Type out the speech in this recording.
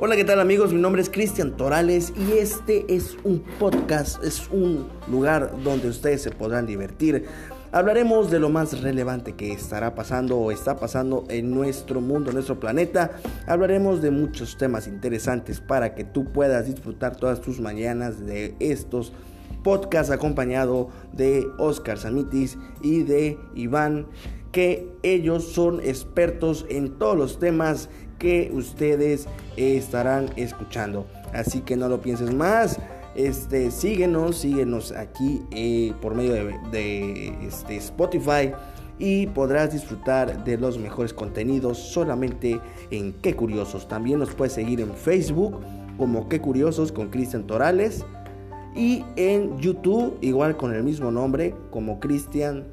Hola, ¿qué tal amigos? Mi nombre es Cristian Torales y este es un podcast, es un lugar donde ustedes se podrán divertir. Hablaremos de lo más relevante que estará pasando o está pasando en nuestro mundo, en nuestro planeta. Hablaremos de muchos temas interesantes para que tú puedas disfrutar todas tus mañanas de estos podcasts acompañado de Oscar Samitis y de Iván, que ellos son expertos en todos los temas que ustedes estarán escuchando. Así que no lo pienses más. Este, síguenos, síguenos aquí eh, por medio de, este, Spotify y podrás disfrutar de los mejores contenidos solamente en Qué Curiosos. También nos puedes seguir en Facebook como Qué Curiosos con Cristian Torales y en YouTube igual con el mismo nombre como Cristian